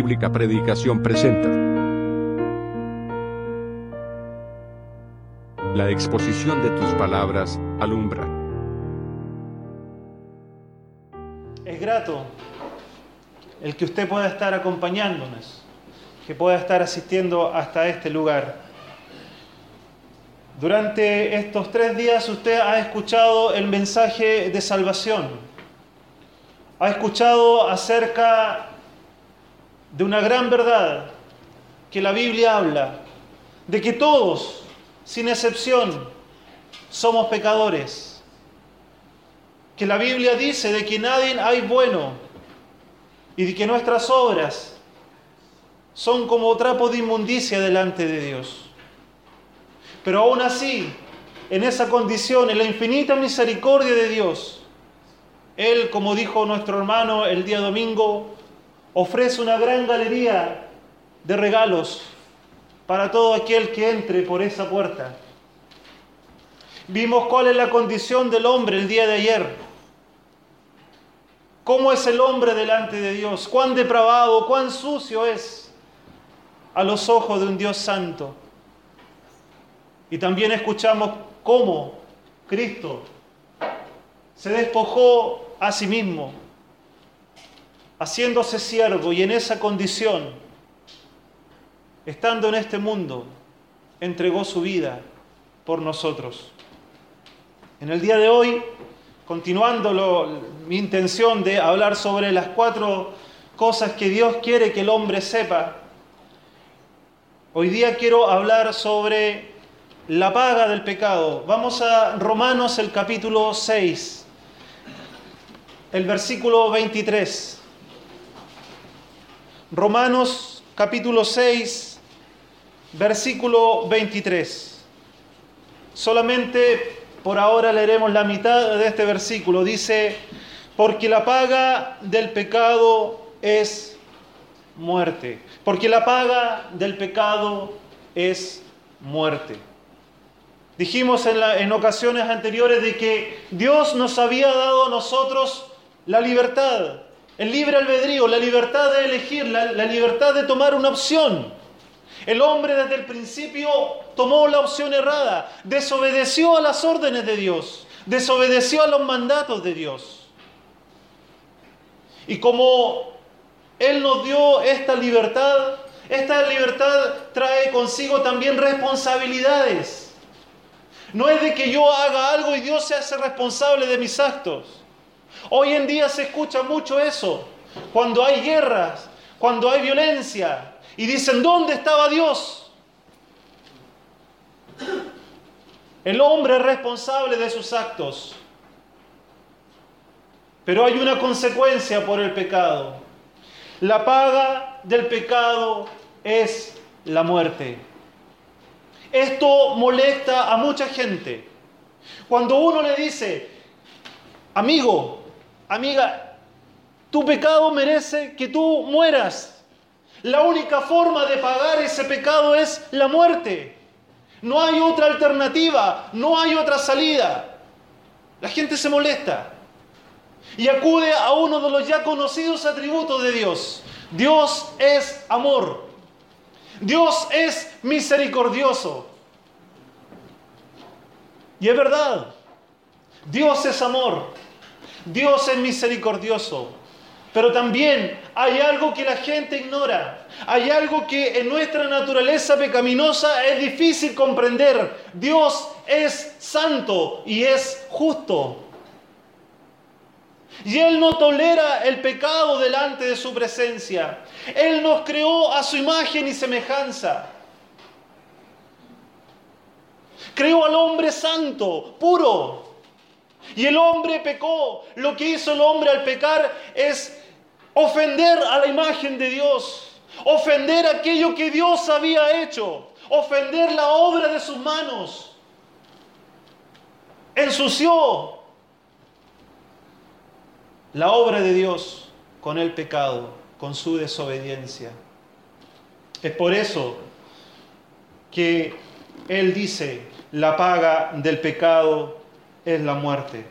Bíblica Predicación presenta La exposición de tus palabras alumbra. Es grato el que usted pueda estar acompañándonos, que pueda estar asistiendo hasta este lugar. Durante estos tres días usted ha escuchado el mensaje de salvación, ha escuchado acerca de una gran verdad que la Biblia habla, de que todos, sin excepción, somos pecadores, que la Biblia dice de que nadie hay bueno y de que nuestras obras son como trapo de inmundicia delante de Dios. Pero aún así, en esa condición, en la infinita misericordia de Dios, Él, como dijo nuestro hermano el día domingo, ofrece una gran galería de regalos para todo aquel que entre por esa puerta. Vimos cuál es la condición del hombre el día de ayer. ¿Cómo es el hombre delante de Dios? ¿Cuán depravado, cuán sucio es a los ojos de un Dios santo? Y también escuchamos cómo Cristo se despojó a sí mismo haciéndose siervo y en esa condición, estando en este mundo, entregó su vida por nosotros. En el día de hoy, continuando mi intención de hablar sobre las cuatro cosas que Dios quiere que el hombre sepa, hoy día quiero hablar sobre la paga del pecado. Vamos a Romanos el capítulo 6, el versículo 23. Romanos capítulo 6, versículo 23. Solamente por ahora leeremos la mitad de este versículo. Dice, porque la paga del pecado es muerte. Porque la paga del pecado es muerte. Dijimos en, en ocasiones anteriores de que Dios nos había dado a nosotros la libertad el libre albedrío, la libertad de elegir, la, libertad de tomar una opción. El hombre desde el principio tomó la opción errada, desobedeció a las órdenes de Dios, desobedeció a los mandatos de Dios. Y como Él nos dio esta libertad, esta libertad trae consigo también responsabilidades. No es de que yo haga algo y Dios se hace responsable de mis actos. Hoy en día se escucha mucho eso, cuando hay guerras, cuando hay violencia, y dicen, ¿dónde estaba Dios? El hombre es responsable de sus actos, pero hay una consecuencia por el pecado. La paga del pecado es la muerte. Esto molesta a mucha gente. Cuando uno le dice, amigo, amiga, tu pecado merece que tú mueras. La única forma de pagar ese pecado es la muerte. No hay otra alternativa, no hay otra salida. La gente se molesta y acude a uno de los ya conocidos atributos de Dios. Dios es amor. Dios es misericordioso. Y es verdad, Dios es amor. Dios es misericordioso. Pero también hay algo que la gente ignora. Hay algo que en nuestra naturaleza pecaminosa es difícil comprender. Dios es santo y es justo. Y Él no tolera el pecado delante de su presencia. Él nos creó a su imagen y semejanza. Creó al hombre santo, puro, y el hombre pecó. Lo que hizo el hombre al pecar es ofender a la imagen de Dios, ofender aquello que Dios había hecho, ofender la obra de sus manos. Ensució la obra de Dios con el pecado, con su desobediencia. Es por eso que Él dice, la paga del pecado es la muerte.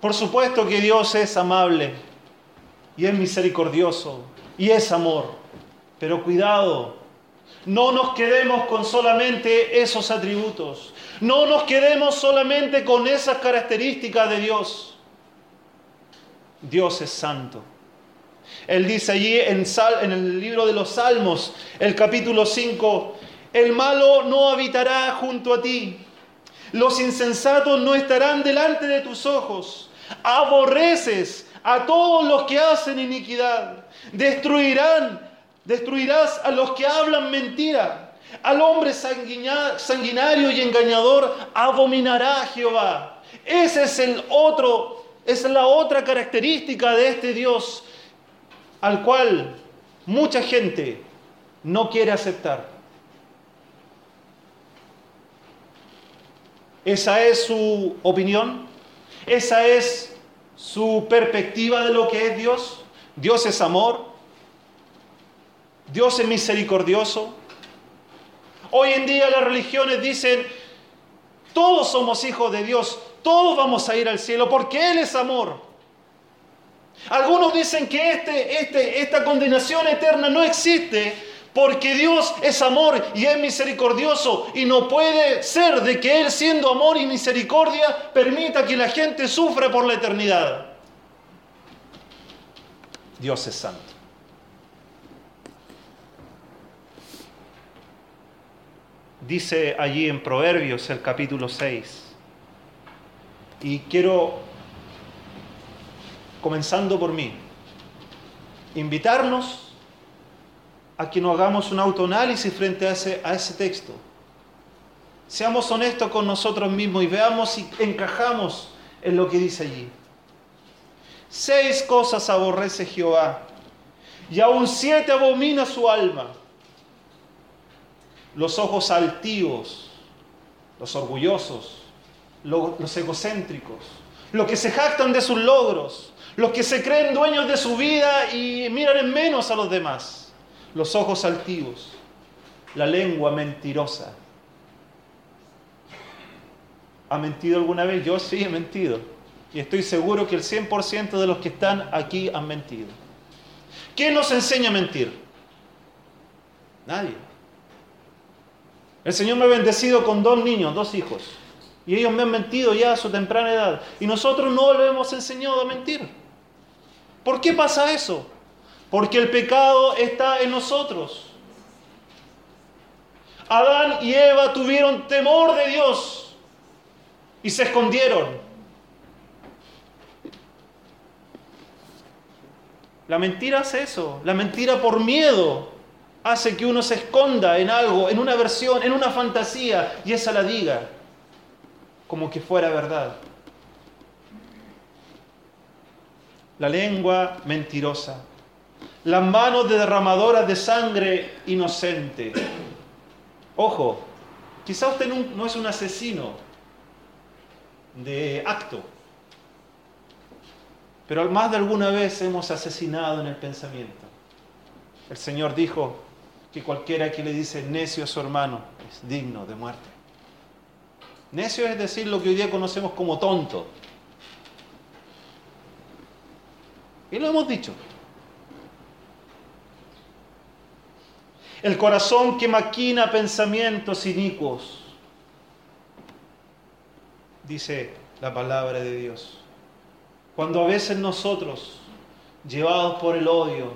Por supuesto que Dios es amable y es misericordioso y es amor. Pero cuidado, no nos quedemos con solamente esos atributos. No nos quedemos solamente con esas características de Dios. Dios es santo. Él dice allí en, el libro de los Salmos, el capítulo 5, el malo no habitará junto a ti, los insensatos no estarán delante de tus ojos, aborreces a todos los que hacen iniquidad, destruirán, destruirás a los que hablan mentira. Al hombre sanguinario y engañador abominará Jehová. Ese es el otro, esa es la otra característica de este Dios al cual mucha gente no quiere aceptar. Esa es su opinión, esa es su perspectiva de lo que es Dios. Dios es amor, Dios es misericordioso. Hoy en día las religiones dicen, todos somos hijos de Dios, todos vamos a ir al cielo porque Él es amor. Algunos dicen que este, este, esta condenación eterna no existe porque Dios es amor y es misericordioso y no puede ser de que Él siendo amor y misericordia permita que la gente sufra por la eternidad. Dios es santo. Dice allí en Proverbios el capítulo 6. Y quiero comenzando por mí, invitarnos a que hagamos un autoanálisis frente a ese, a ese texto. Seamos honestos con nosotros mismos y veamos si encajamos en lo que dice allí. Seis cosas aborrece Jehová y aún siete abomina su alma. Los ojos altivos, los orgullosos, los egocéntricos, los que se jactan de sus logros, los que se creen dueños de su vida y miran en menos a los demás, los ojos altivos, la lengua mentirosa. ¿Ha mentido alguna vez? Yo sí he mentido. Y estoy seguro que el 100% de los que están aquí han mentido. ¿Quién nos enseña a mentir? Nadie. El Señor me ha bendecido con dos niños, dos hijos. Y ellos me han mentido ya a su temprana edad. Y nosotros no le hemos enseñado a mentir. ¿Por qué pasa eso? Porque el pecado está en nosotros. Adán y Eva tuvieron temor de Dios y se escondieron. La mentira hace eso. La mentira por miedo hace que uno se esconda en algo, en una versión, en una fantasía y esa la diga como que fuera verdad. la lengua mentirosa, las manos derramadoras de sangre inocente. Ojo, quizá usted no es un asesino de acto, pero más de alguna vez hemos asesinado en el pensamiento. El Señor dijo que cualquiera que le dice necio a su hermano es digno de muerte. Necio es decir lo que hoy día conocemos como tonto. Y lo hemos dicho. El corazón que maquina pensamientos inicuos, dice la palabra de Dios. Cuando a veces nosotros, llevados por el odio,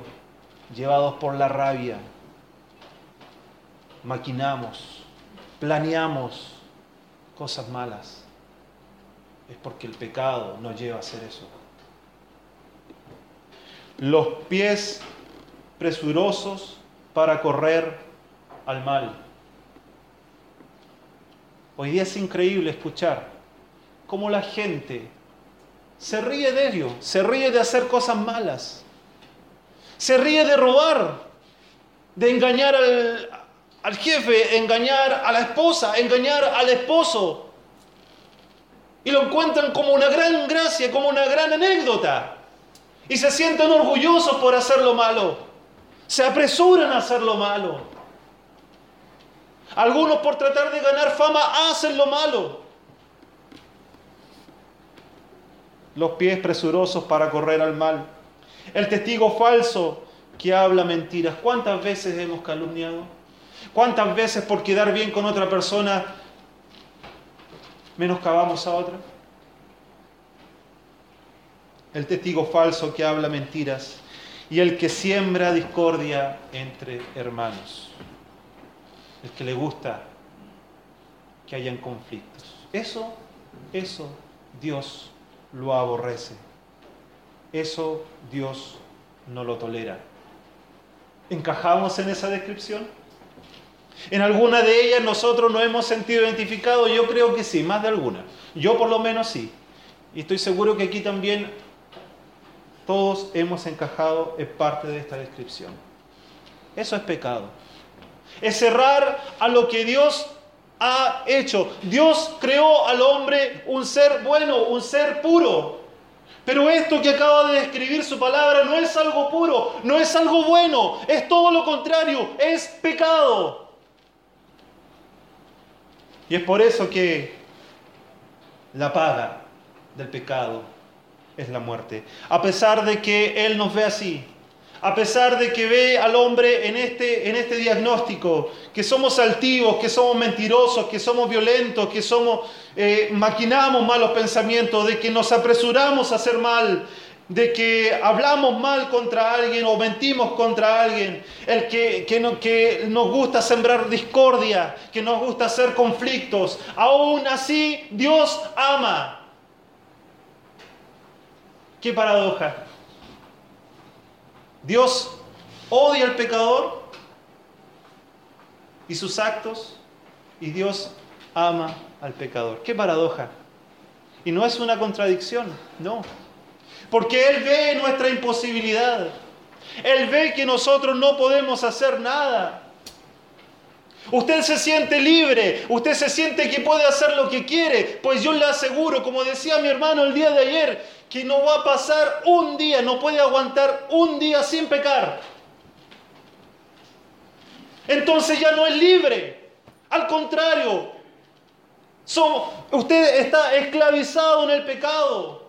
llevados por la rabia, maquinamos, planeamos cosas malas, es porque el pecado nos lleva a hacer eso los pies presurosos para correr al mal. Hoy día es increíble escuchar cómo la gente se ríe de ello, se ríe de hacer cosas malas, se ríe de robar, de engañar al, al jefe, engañar a la esposa, engañar al esposo. Y lo encuentran como una gran gracia, como una gran anécdota. Y se sienten orgullosos por hacer lo malo. Se apresuran a hacer lo malo. Algunos por tratar de ganar fama hacen lo malo. Los pies presurosos para correr al mal. El testigo falso que habla mentiras. ¿Cuántas veces hemos calumniado? ¿Cuántas veces por quedar bien con otra persona menoscabamos a otra? El testigo falso que habla mentiras y el que siembra discordia entre hermanos. El que le gusta que hayan conflictos. Eso, eso Dios lo aborrece. Eso Dios no lo tolera. ¿Encajamos en esa descripción? En alguna de ellas nosotros nos hemos sentido identificados, yo creo que sí, más de alguna. Yo por lo menos sí. Y estoy seguro que aquí también todos hemos encajado en parte de esta descripción. Eso es pecado. Es cerrar a lo que Dios ha hecho. Dios creó al hombre un ser bueno, un ser puro. Pero esto que acaba de describir su palabra no es algo puro, no es algo bueno, es todo lo contrario, es pecado. Y es por eso que la paga del pecado es la muerte. A pesar de que Él nos ve así, a pesar de que ve al hombre en este, en este diagnóstico, que somos altivos, que somos mentirosos, que somos violentos, que somos, eh, maquinamos malos pensamientos, de que nos apresuramos a hacer mal, de que hablamos mal contra alguien o mentimos contra alguien, el que, que, no, que nos gusta sembrar discordia, que nos gusta hacer conflictos, aún así Dios ama. Qué paradoja. Dios odia al pecador y sus actos y Dios ama al pecador. Qué paradoja. Y no es una contradicción, no. Porque Él ve nuestra imposibilidad. Él ve que nosotros no podemos hacer nada. Usted se siente libre, usted se siente que puede hacer lo que quiere, pues yo le aseguro, como decía mi hermano el día de ayer, que no va a pasar un día, no puede aguantar un día sin pecar. Entonces ya no es libre. Al contrario, usted está esclavizado en el pecado.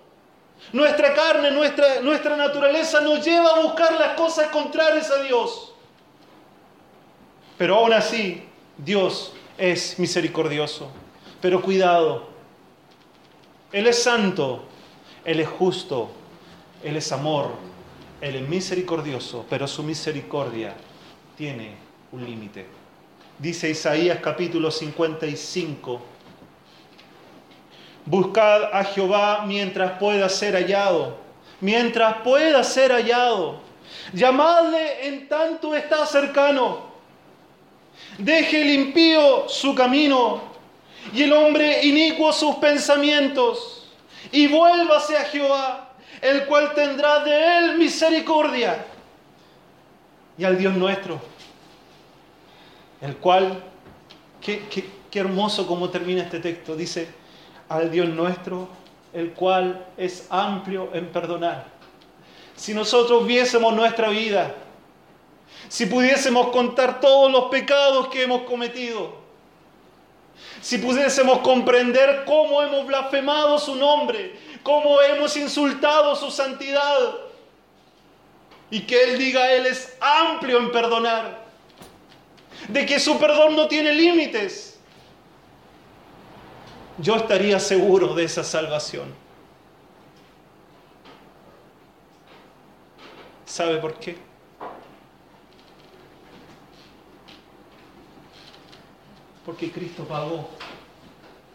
Nuestra carne, nuestra, nuestra naturaleza nos lleva a buscar las cosas contrarias a Dios. Pero aún así, Dios es misericordioso. Pero cuidado, Él es santo, él es justo, Él es amor, Él es misericordioso, pero su misericordia tiene un límite. Dice Isaías capítulo 55, buscad a Jehová mientras pueda ser hallado, mientras pueda ser hallado. Llamadle en tanto está cercano. Deje el impío su camino y el hombre inicuo sus pensamientos y vuélvase a Jehová, el cual tendrá de él misericordia. Y al Dios nuestro, el cual, qué, qué hermoso como termina este texto, dice, al Dios nuestro, el cual es amplio en perdonar. Si nosotros viésemos nuestra vida, si pudiésemos contar todos los pecados que hemos cometido, si pudiésemos comprender cómo hemos blasfemado su nombre, cómo hemos insultado su santidad, y que Él diga, Él es amplio en perdonar, de que su perdón no tiene límites, yo estaría seguro de esa salvación. ¿Sabe por qué? Porque Cristo pagó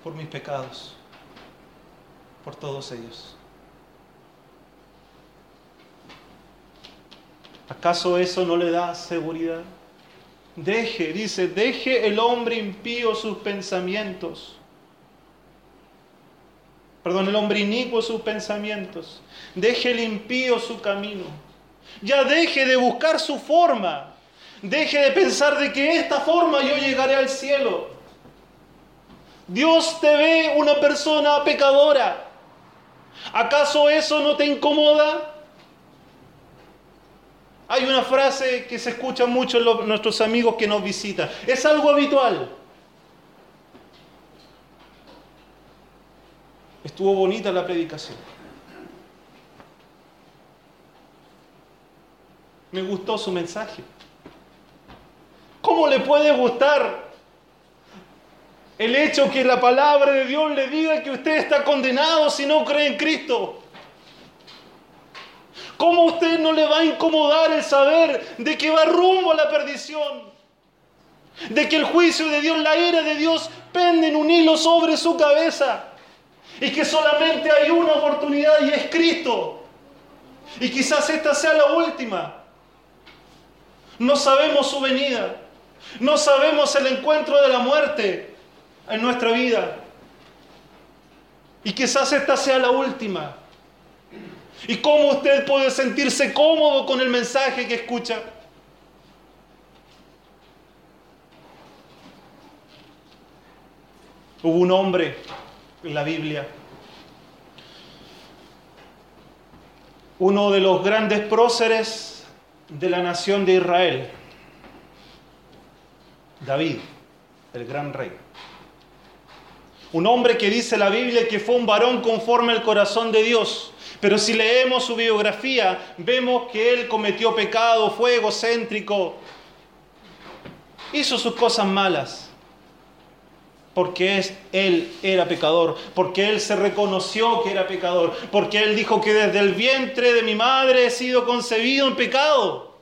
por mis pecados, por todos ellos. ¿Acaso eso no le da seguridad? Deje, dice, deje el hombre impío sus pensamientos. Perdón, el hombre inicuo sus pensamientos. Deje el impío su camino. Ya deje de buscar su forma. Deje de pensar de que esta forma yo llegaré al cielo. Dios te ve una persona pecadora. ¿Acaso eso no te incomoda? Hay una frase que se escucha mucho en nuestros amigos que nos visitan. Es algo habitual. Estuvo bonita la predicación. me gustó su mensaje. ¿Cómo le puede gustar el hecho que la palabra de Dios le diga que usted está condenado si no cree en Cristo? ¿Cómo a usted no le va a incomodar el saber de que va rumbo a la perdición? De que el juicio de Dios, la ira de Dios pende en un hilo sobre su cabeza. Y que solamente hay una oportunidad y es Cristo. Y quizás esta sea la última. No sabemos su venida. No sabemos el encuentro de la muerte en nuestra vida. Y quizás esta sea la última. ¿Y cómo usted puede sentirse cómodo con el mensaje que escucha? Hubo un hombre en la Biblia, uno de los grandes próceres de la nación de Israel, David, el gran rey. Un hombre que dice la Biblia que fue un varón conforme al corazón de Dios. Pero si leemos su biografía, vemos que él cometió pecado, fue egocéntrico, hizo sus cosas malas. Porque él era pecador, porque él se reconoció que era pecador, porque él dijo que desde el vientre de mi madre he sido concebido en pecado.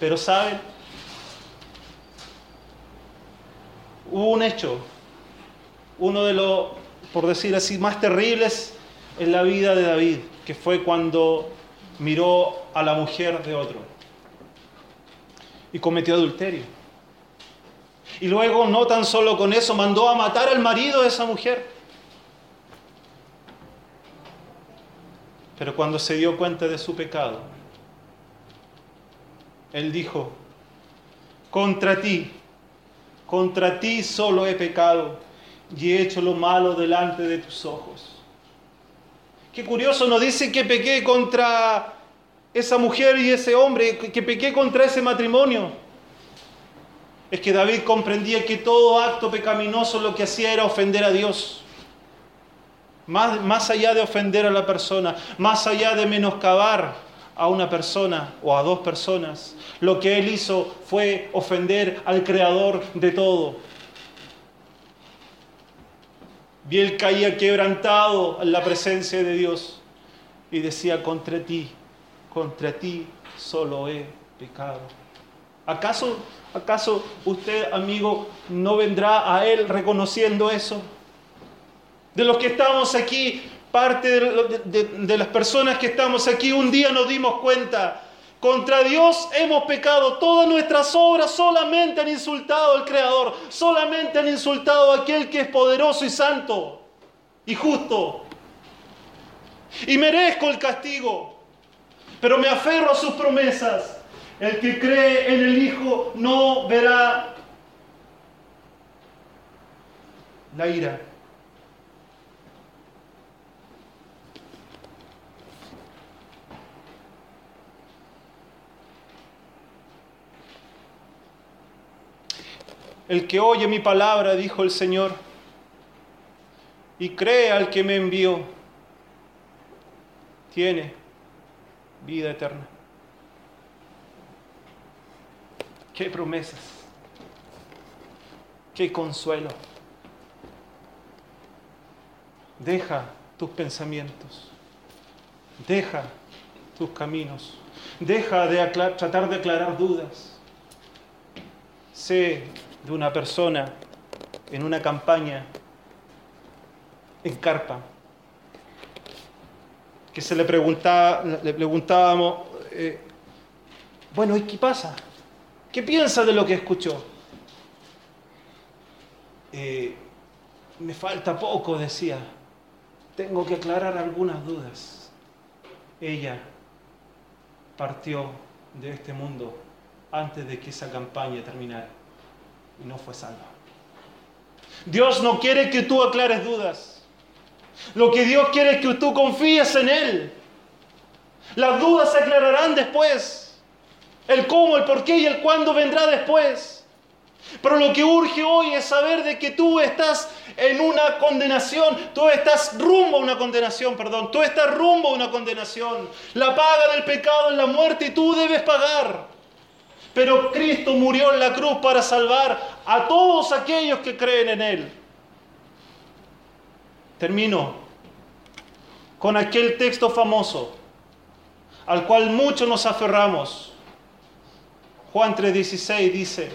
Pero ¿saben? Hubo un hecho, uno de los, por decir así, más terribles en la vida de David, que fue cuando miró a la mujer de otro y cometió adulterio. Y luego, no tan solo con eso, mandó a matar al marido de esa mujer. Pero cuando se dio cuenta de su pecado, él dijo, contra ti, contra ti solo he pecado y he hecho lo malo delante de tus ojos. Qué curioso, nos dice que pequé contra esa mujer y ese hombre, que pequé contra ese matrimonio. Es que David comprendía que todo acto pecaminoso lo que hacía era ofender a Dios. Más, más allá de ofender a la persona, más allá de menoscabar a una persona o a dos personas, lo que él hizo fue ofender al creador de todo. Y él caía quebrantado en la presencia de Dios y decía, contra ti, contra ti solo he pecado. ¿Acaso, acaso usted, amigo, no vendrá a él reconociendo eso? De los que estamos aquí, parte de, las personas que estamos aquí, un día nos dimos cuenta contra Dios hemos pecado. Todas nuestras obras solamente han insultado al Creador. Solamente han insultado a aquel que es poderoso y santo y justo. Y merezco el castigo. Pero me aferro a sus promesas. El que cree en el Hijo no verá la ira. El que oye mi palabra, dijo el Señor, y cree al que me envió, tiene vida eterna. Qué promesas, qué consuelo. Deja tus pensamientos, deja tus caminos, deja de tratar de aclarar dudas. Sé de una persona en una campaña en Carpa, que se le preguntaba, le preguntábamos, eh, bueno, ¿y qué pasa? ¿Qué piensa de lo que escuchó? Eh, me falta poco, decía. Tengo que aclarar algunas dudas. Ella partió de este mundo antes de que esa campaña terminara y no fue salva. Dios no quiere que tú aclares dudas. Lo que Dios quiere es que tú confíes en Él. Las dudas se aclararán después. El cómo, el por qué y el cuándo vendrá después. Pero lo que urge hoy es saber de que tú estás en una condenación. Tú estás rumbo a una condenación, perdón. Tú estás rumbo a una condenación. La paga del pecado es la muerte y tú debes pagar. Pero Cristo murió en la cruz para salvar a todos aquellos que creen en Él. Termino con aquel texto famoso al cual muchos nos aferramos. Juan 3:16 dice,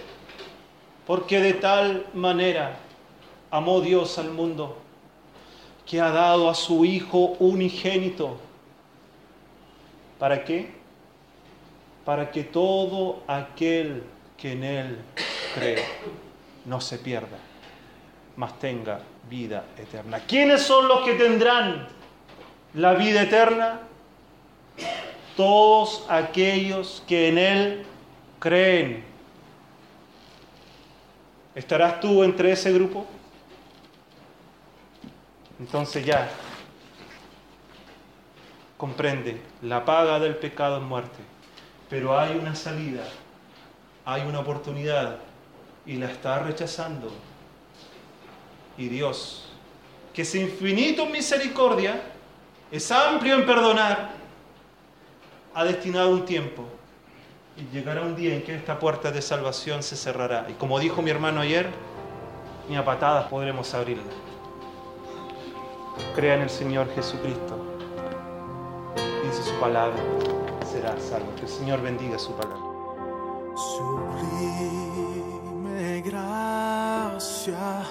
porque de tal manera amó Dios al mundo que ha dado a su Hijo unigénito. ¿Para qué? Para que todo aquel que en Él cree no se pierda, mas tenga vida eterna. ¿Quiénes son los que tendrán la vida eterna? Todos aquellos que en Él creen. ¿Estarás tú entre ese grupo? Entonces ya comprende, la paga del pecado es muerte, pero hay una salida, hay una oportunidad y la está rechazando. Y Dios, que es infinito en misericordia, es amplio en perdonar, ha destinado un tiempo y llegará un día en que esta puerta de salvación se cerrará. Y como dijo mi hermano ayer, ni a patadas podremos abrirla. Crea en el Señor Jesucristo. Dice su palabra, será salvo. Que el Señor bendiga su palabra. Sublime gracia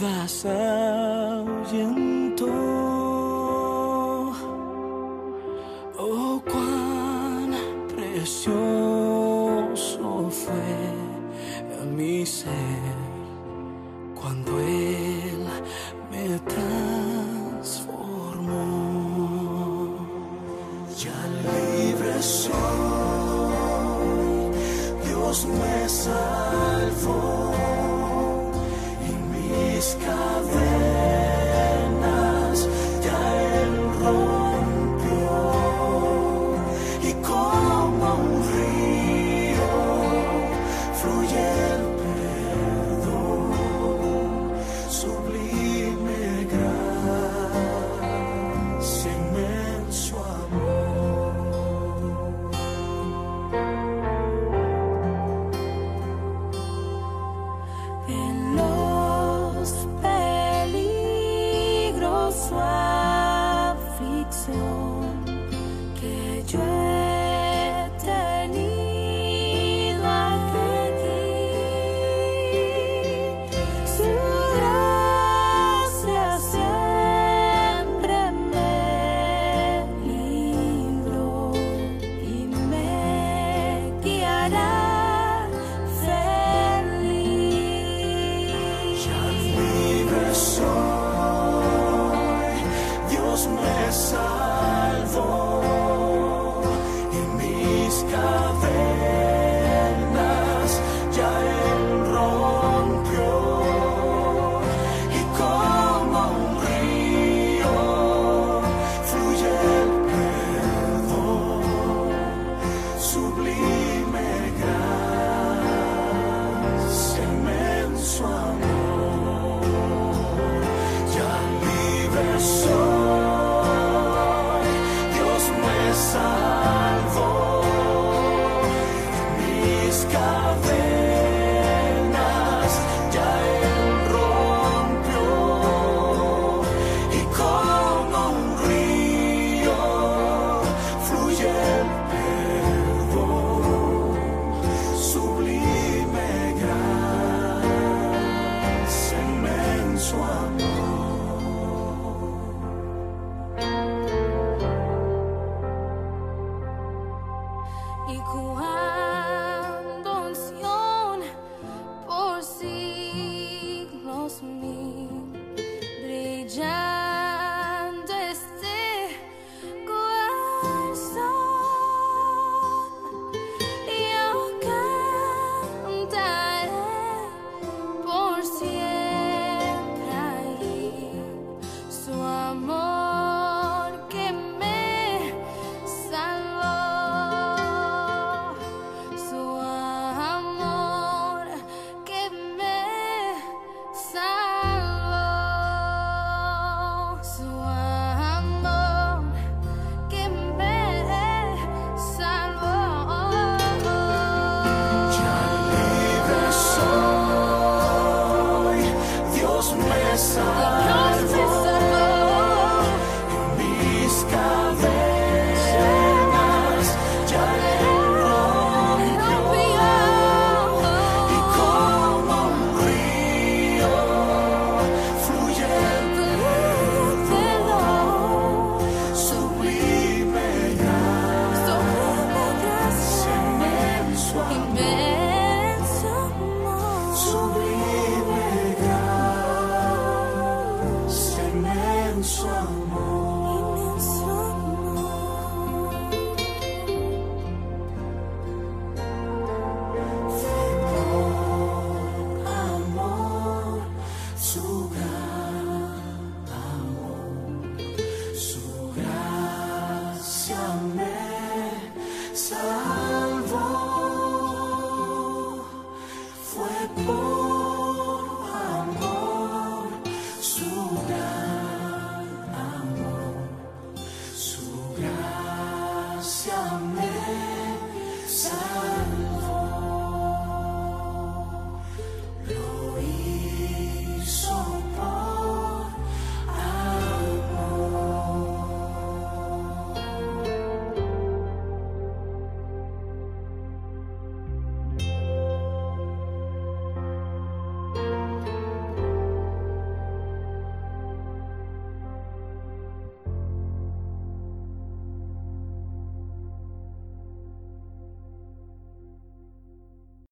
vast ao yên